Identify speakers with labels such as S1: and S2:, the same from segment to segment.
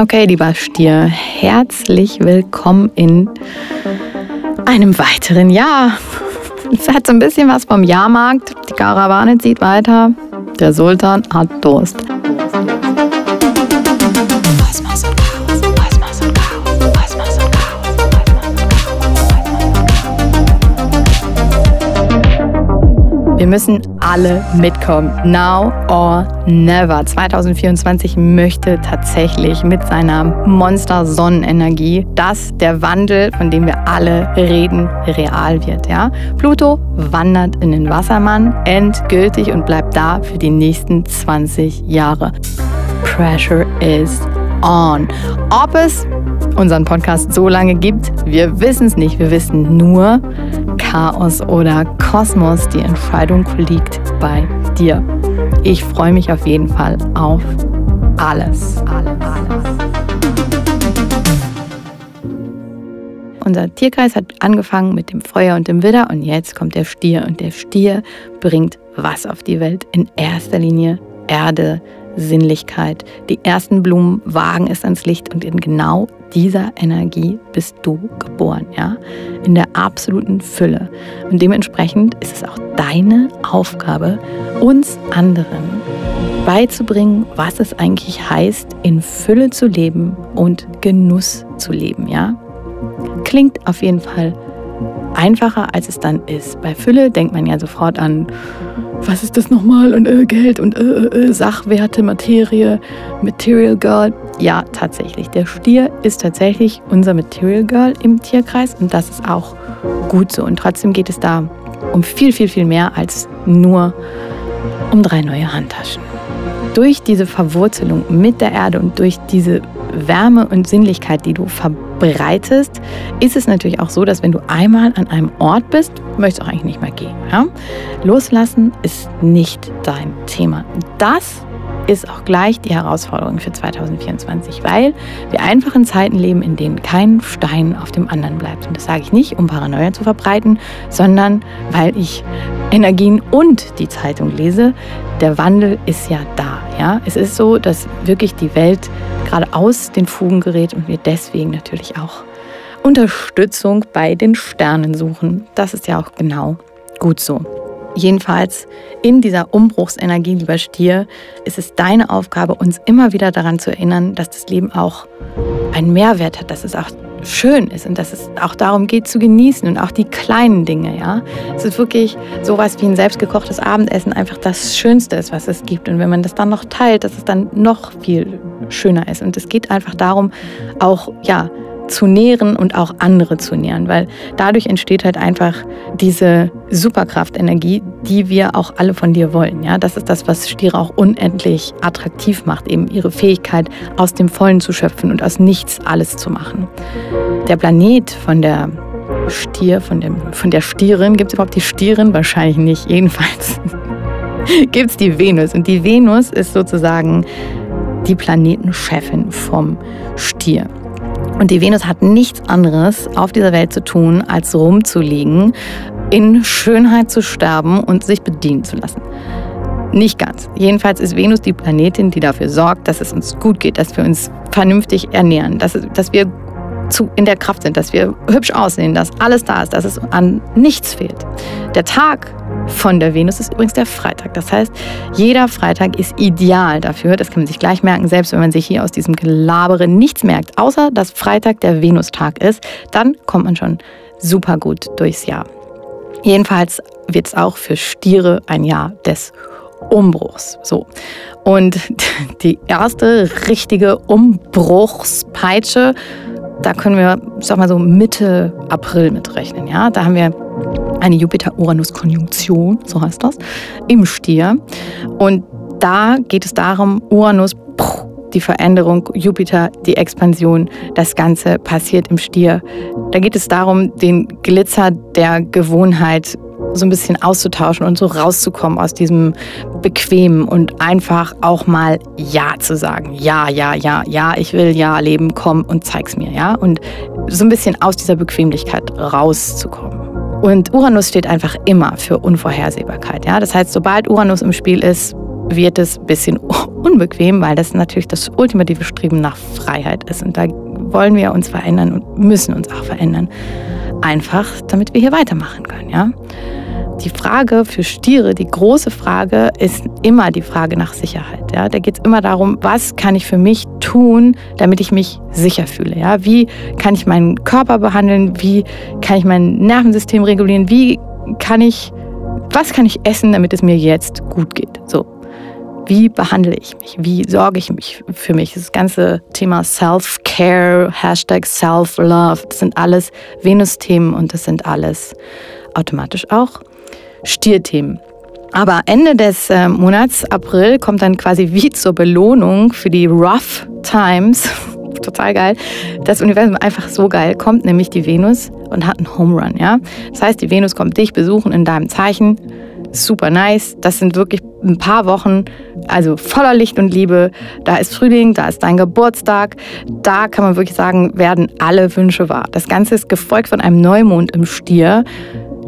S1: Okay, lieber Stier, herzlich willkommen in einem weiteren Jahr. Es hat so ein bisschen was vom Jahrmarkt. Die Karawane zieht weiter. Der Sultan hat Durst. Wir müssen alle mitkommen. Now or never. 2024 möchte tatsächlich mit seiner Monster-Sonnenenergie, dass der Wandel, von dem wir alle reden, real wird. Ja? Pluto wandert in den Wassermann endgültig und bleibt da für die nächsten 20 Jahre. Pressure is on. Ob es unseren Podcast so lange gibt, wir wissen es nicht. Wir wissen nur, Chaos oder Kosmos, die Entscheidung liegt bei dir. Ich freue mich auf jeden Fall auf alles. alles, alles. Unser Tierkreis hat angefangen mit dem Feuer und dem Widder und jetzt kommt der Stier und der Stier bringt was auf die Welt? In erster Linie Erde, Sinnlichkeit. Die ersten Blumen wagen es ans Licht und in genau dieser Energie bist du geboren, ja? In der absoluten Fülle. Und dementsprechend ist es auch deine Aufgabe, uns anderen beizubringen, was es eigentlich heißt, in Fülle zu leben und Genuss zu leben, ja? Klingt auf jeden Fall einfacher, als es dann ist. Bei Fülle denkt man ja sofort an was ist das nochmal? Und äh, Geld und äh, äh, äh, Sachwerte, Materie, Material Girl. Ja, tatsächlich. Der Stier ist tatsächlich unser Material Girl im Tierkreis und das ist auch gut so. Und trotzdem geht es da um viel, viel, viel mehr als nur um drei neue Handtaschen. Durch diese Verwurzelung mit der Erde und durch diese Wärme und Sinnlichkeit, die du verbreitest, ist es natürlich auch so, dass wenn du einmal an einem Ort bist, möchtest du auch eigentlich nicht mehr gehen. Ja? Loslassen ist nicht dein Thema. Das ist auch gleich die Herausforderung für 2024, weil wir einfach in Zeiten leben, in denen kein Stein auf dem anderen bleibt. Und das sage ich nicht, um Paranoia zu verbreiten, sondern weil ich Energien und die Zeitung lese. Der Wandel ist ja da. Ja? Es ist so, dass wirklich die Welt gerade aus den Fugen gerät und wir deswegen natürlich auch Unterstützung bei den Sternen suchen. Das ist ja auch genau gut so. Jedenfalls in dieser Umbruchsenergie, lieber Stier, ist es deine Aufgabe, uns immer wieder daran zu erinnern, dass das Leben auch einen Mehrwert hat, dass es auch schön ist und dass es auch darum geht zu genießen und auch die kleinen Dinge, ja. Es ist wirklich sowas wie ein selbstgekochtes Abendessen einfach das Schönste ist, was es gibt und wenn man das dann noch teilt, dass es dann noch viel schöner ist und es geht einfach darum, auch ja zu nähren und auch andere zu nähren, weil dadurch entsteht halt einfach diese Superkraftenergie, die wir auch alle von dir wollen. Ja, das ist das, was Stiere auch unendlich attraktiv macht, eben ihre Fähigkeit aus dem Vollen zu schöpfen und aus nichts alles zu machen. Der Planet von der Stier, von, dem, von der Stierin, gibt es überhaupt die Stierin? Wahrscheinlich nicht. Jedenfalls gibt es die Venus. Und die Venus ist sozusagen die Planetenchefin vom Stier. Und die Venus hat nichts anderes auf dieser Welt zu tun, als rumzuliegen, in Schönheit zu sterben und sich bedienen zu lassen. Nicht ganz. Jedenfalls ist Venus die Planetin, die dafür sorgt, dass es uns gut geht, dass wir uns vernünftig ernähren, dass, dass wir zu, in der Kraft sind, dass wir hübsch aussehen, dass alles da ist, dass es an nichts fehlt. Der Tag von der Venus ist übrigens der Freitag. Das heißt, jeder Freitag ist ideal dafür. Das kann man sich gleich merken, selbst wenn man sich hier aus diesem Gelabere nichts merkt, außer dass Freitag der Venustag ist, dann kommt man schon super gut durchs Jahr. Jedenfalls wird es auch für Stiere ein Jahr des Umbruchs. So. Und die erste richtige Umbruchspeitsche, da können wir, sag mal so, Mitte April mitrechnen. Ja? Da haben wir eine Jupiter-Uranus-Konjunktion, so heißt das, im Stier. Und da geht es darum, Uranus, die Veränderung, Jupiter, die Expansion, das Ganze passiert im Stier. Da geht es darum, den Glitzer der Gewohnheit so ein bisschen auszutauschen und so rauszukommen aus diesem Bequemen und einfach auch mal Ja zu sagen. Ja, ja, ja, ja, ich will Ja leben, komm und zeig's mir, ja. Und so ein bisschen aus dieser Bequemlichkeit rauszukommen. Und Uranus steht einfach immer für Unvorhersehbarkeit. Ja? Das heißt, sobald Uranus im Spiel ist, wird es ein bisschen unbequem, weil das natürlich das ultimative Streben nach Freiheit ist. Und da wollen wir uns verändern und müssen uns auch verändern. Einfach, damit wir hier weitermachen können, ja. Die Frage für Stiere, die große Frage, ist immer die Frage nach Sicherheit. Ja? Da geht es immer darum, was kann ich für mich tun, damit ich mich sicher fühle. Ja? Wie kann ich meinen Körper behandeln? Wie kann ich mein Nervensystem regulieren? Wie kann ich, was kann ich essen, damit es mir jetzt gut geht? So. Wie behandle ich mich? Wie sorge ich mich für mich? Das ganze Thema Self-Care, Hashtag Self-Love, das sind alles Venus-Themen und das sind alles automatisch auch Stierthemen. Aber Ende des äh, Monats April kommt dann quasi wie zur Belohnung für die Rough Times, total geil, das Universum einfach so geil, kommt nämlich die Venus und hat einen Home Run. Ja? Das heißt, die Venus kommt dich besuchen in deinem Zeichen. Super nice. Das sind wirklich ein paar Wochen, also voller Licht und Liebe. Da ist Frühling, da ist dein Geburtstag. Da kann man wirklich sagen, werden alle Wünsche wahr. Das Ganze ist gefolgt von einem Neumond im Stier.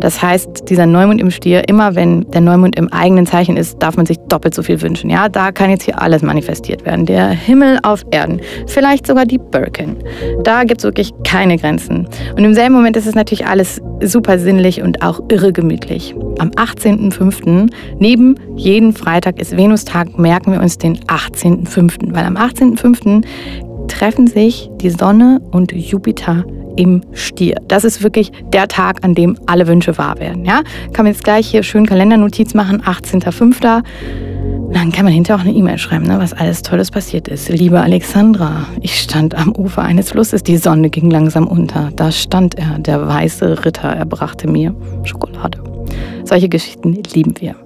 S1: Das heißt, dieser Neumond im Stier, immer wenn der Neumond im eigenen Zeichen ist, darf man sich doppelt so viel wünschen. Ja, da kann jetzt hier alles manifestiert werden. Der Himmel auf Erden, vielleicht sogar die Birken. Da gibt es wirklich keine Grenzen. Und im selben Moment ist es natürlich alles super sinnlich und auch irre gemütlich. Am 18.05. neben jeden Freitag ist Venustag, merken wir uns den 18.05. Weil am 18.05. treffen sich die Sonne und Jupiter im Stier. Das ist wirklich der Tag, an dem alle Wünsche wahr werden. Ja? Kann man jetzt gleich hier schön Kalendernotiz machen, 18.05. Dann kann man hinterher auch eine E-Mail schreiben, ne, was alles Tolles passiert ist. Liebe Alexandra, ich stand am Ufer eines Flusses, die Sonne ging langsam unter. Da stand er, der weiße Ritter, er brachte mir Schokolade. Solche Geschichten lieben wir.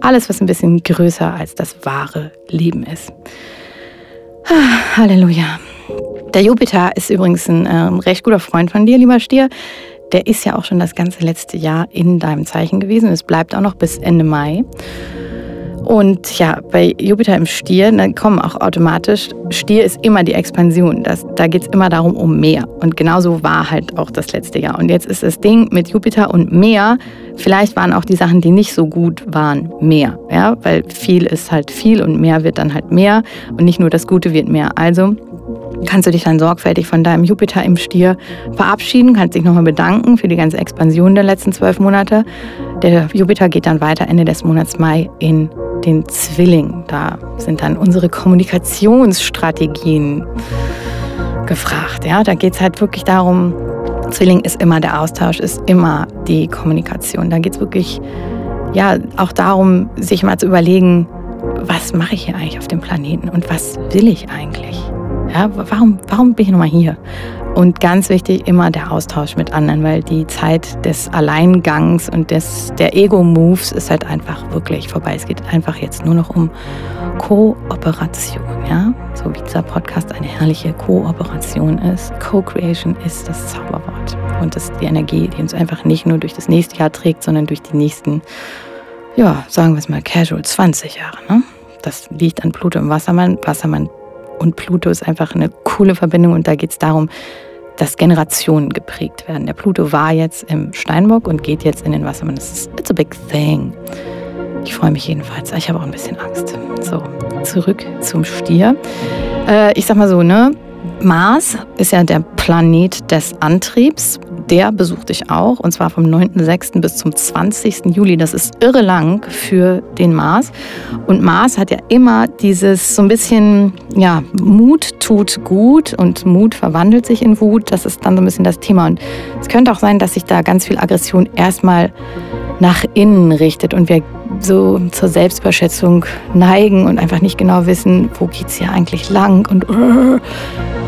S1: Alles, was ein bisschen größer als das wahre Leben ist. Ah, Halleluja. Der Jupiter ist übrigens ein ähm, recht guter Freund von dir, lieber Stier. Der ist ja auch schon das ganze letzte Jahr in deinem Zeichen gewesen. Es bleibt auch noch bis Ende Mai. Und ja, bei Jupiter im Stier, dann kommen auch automatisch, Stier ist immer die Expansion. Das, da geht es immer darum, um mehr. Und genauso war halt auch das letzte Jahr. Und jetzt ist das Ding mit Jupiter und mehr, vielleicht waren auch die Sachen, die nicht so gut waren, mehr. Ja? Weil viel ist halt viel und mehr wird dann halt mehr. Und nicht nur das Gute wird mehr. Also kannst du dich dann sorgfältig von deinem Jupiter im Stier verabschieden, kannst dich nochmal bedanken für die ganze Expansion der letzten zwölf Monate. Der Jupiter geht dann weiter Ende des Monats Mai in den Zwilling. Da sind dann unsere Kommunikationsstrategien gefragt. Ja, da geht es halt wirklich darum, Zwilling ist immer der Austausch, ist immer die Kommunikation. Da geht es wirklich ja auch darum, sich mal zu überlegen, was mache ich hier eigentlich auf dem Planeten und was will ich eigentlich? Ja, warum, warum bin ich nochmal hier? Und ganz wichtig, immer der Austausch mit anderen, weil die Zeit des Alleingangs und des, der Ego-Moves ist halt einfach wirklich vorbei. Es geht einfach jetzt nur noch um Kooperation, ja? So wie dieser Podcast eine herrliche Kooperation ist. Co-Creation ist das Zauberwort. Und das ist die Energie, die uns einfach nicht nur durch das nächste Jahr trägt, sondern durch die nächsten, ja, sagen wir es mal, casual 20 Jahre, ne? Das liegt an Pluto im Wassermann. Wassermann und Pluto ist einfach eine coole Verbindung und da geht es darum, dass Generationen geprägt werden. Der Pluto war jetzt im Steinbock und geht jetzt in den Wassermann. Das ist it's a big thing. Ich freue mich jedenfalls. Ich habe auch ein bisschen Angst. So, zurück zum Stier. Äh, ich sag mal so, ne? Mars ist ja der Planet des Antriebs. Der besucht dich auch und zwar vom 9.6. bis zum 20. Juli. Das ist irre lang für den Mars. Und Mars hat ja immer dieses so ein bisschen, ja, Mut tut gut und Mut verwandelt sich in Wut. Das ist dann so ein bisschen das Thema. Und es könnte auch sein, dass sich da ganz viel Aggression erstmal nach innen richtet und wir so zur Selbstüberschätzung neigen und einfach nicht genau wissen, wo geht es hier eigentlich lang und uh,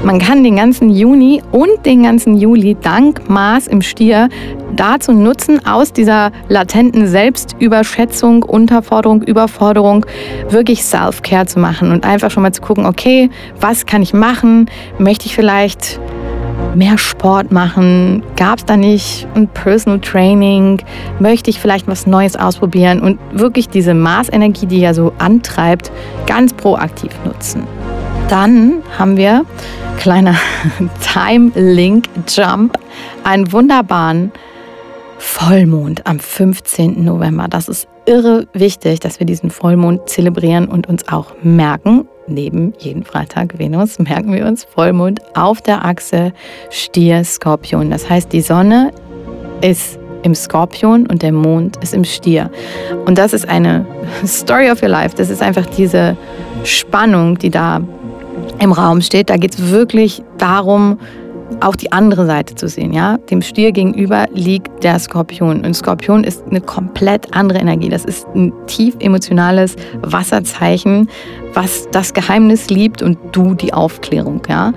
S1: man kann den ganzen Juni und den ganzen Juli dank Mars im Stier dazu nutzen, aus dieser latenten Selbstüberschätzung, Unterforderung, Überforderung wirklich Self-Care zu machen und einfach schon mal zu gucken, okay, was kann ich machen? Möchte ich vielleicht mehr Sport machen? Gab es da nicht ein Personal Training? Möchte ich vielleicht was Neues ausprobieren und wirklich diese Marsenergie, die ja so antreibt, ganz proaktiv nutzen? Dann haben wir, kleiner Time Link Jump, einen wunderbaren Vollmond am 15. November. Das ist irre wichtig, dass wir diesen Vollmond zelebrieren und uns auch merken, neben jeden Freitag Venus, merken wir uns Vollmond auf der Achse Stier-Skorpion. Das heißt, die Sonne ist im Skorpion und der Mond ist im Stier. Und das ist eine Story of your life. Das ist einfach diese Spannung, die da im Raum steht. Da geht es wirklich darum, auch die andere Seite zu sehen. Ja? Dem Stier gegenüber liegt der Skorpion. Und Skorpion ist eine komplett andere Energie. Das ist ein tief emotionales Wasserzeichen, was das Geheimnis liebt und du die Aufklärung. Ja?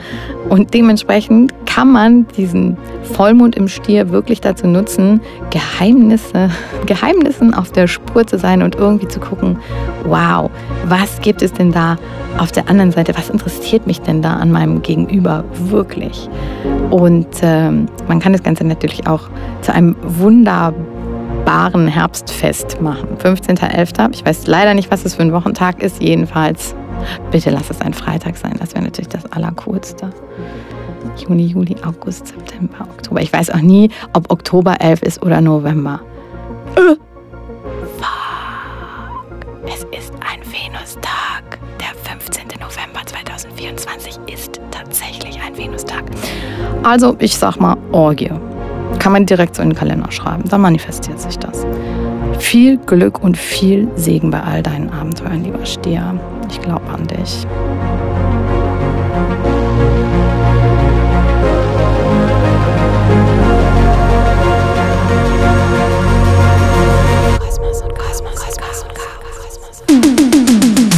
S1: Und dementsprechend kann man diesen Vollmond im Stier wirklich dazu nutzen, Geheimnisse, Geheimnissen auf der Spur zu sein und irgendwie zu gucken, wow, was gibt es denn da auf der anderen Seite? Was interessiert mich denn da an meinem Gegenüber wirklich? Und ähm, man kann das Ganze natürlich auch zu einem wunderbaren Herbstfest machen. 15.11. Ich weiß leider nicht, was es für ein Wochentag ist. Jedenfalls, bitte lass es ein Freitag sein. Das wäre natürlich das Allercoolste. Juni, Juli, August, September, Oktober. Ich weiß auch nie, ob Oktober 11 ist oder November. Äh. Also, ich sag mal, Orgie. Kann man direkt so in den Kalender schreiben. Dann manifestiert sich das. Viel Glück und viel Segen bei all deinen Abenteuern, lieber Stier. Ich glaube an dich.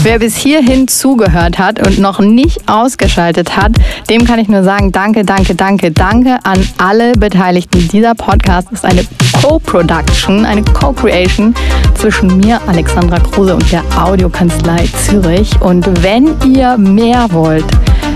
S1: Wer bis hierhin zugehört hat und noch nicht ausgeschaltet hat, dem kann ich nur sagen, danke, danke, danke, danke an alle Beteiligten. Dieser Podcast ist eine Co-Production, eine Co-Creation zwischen mir, Alexandra Kruse und der Audiokanzlei Zürich. Und wenn ihr mehr wollt,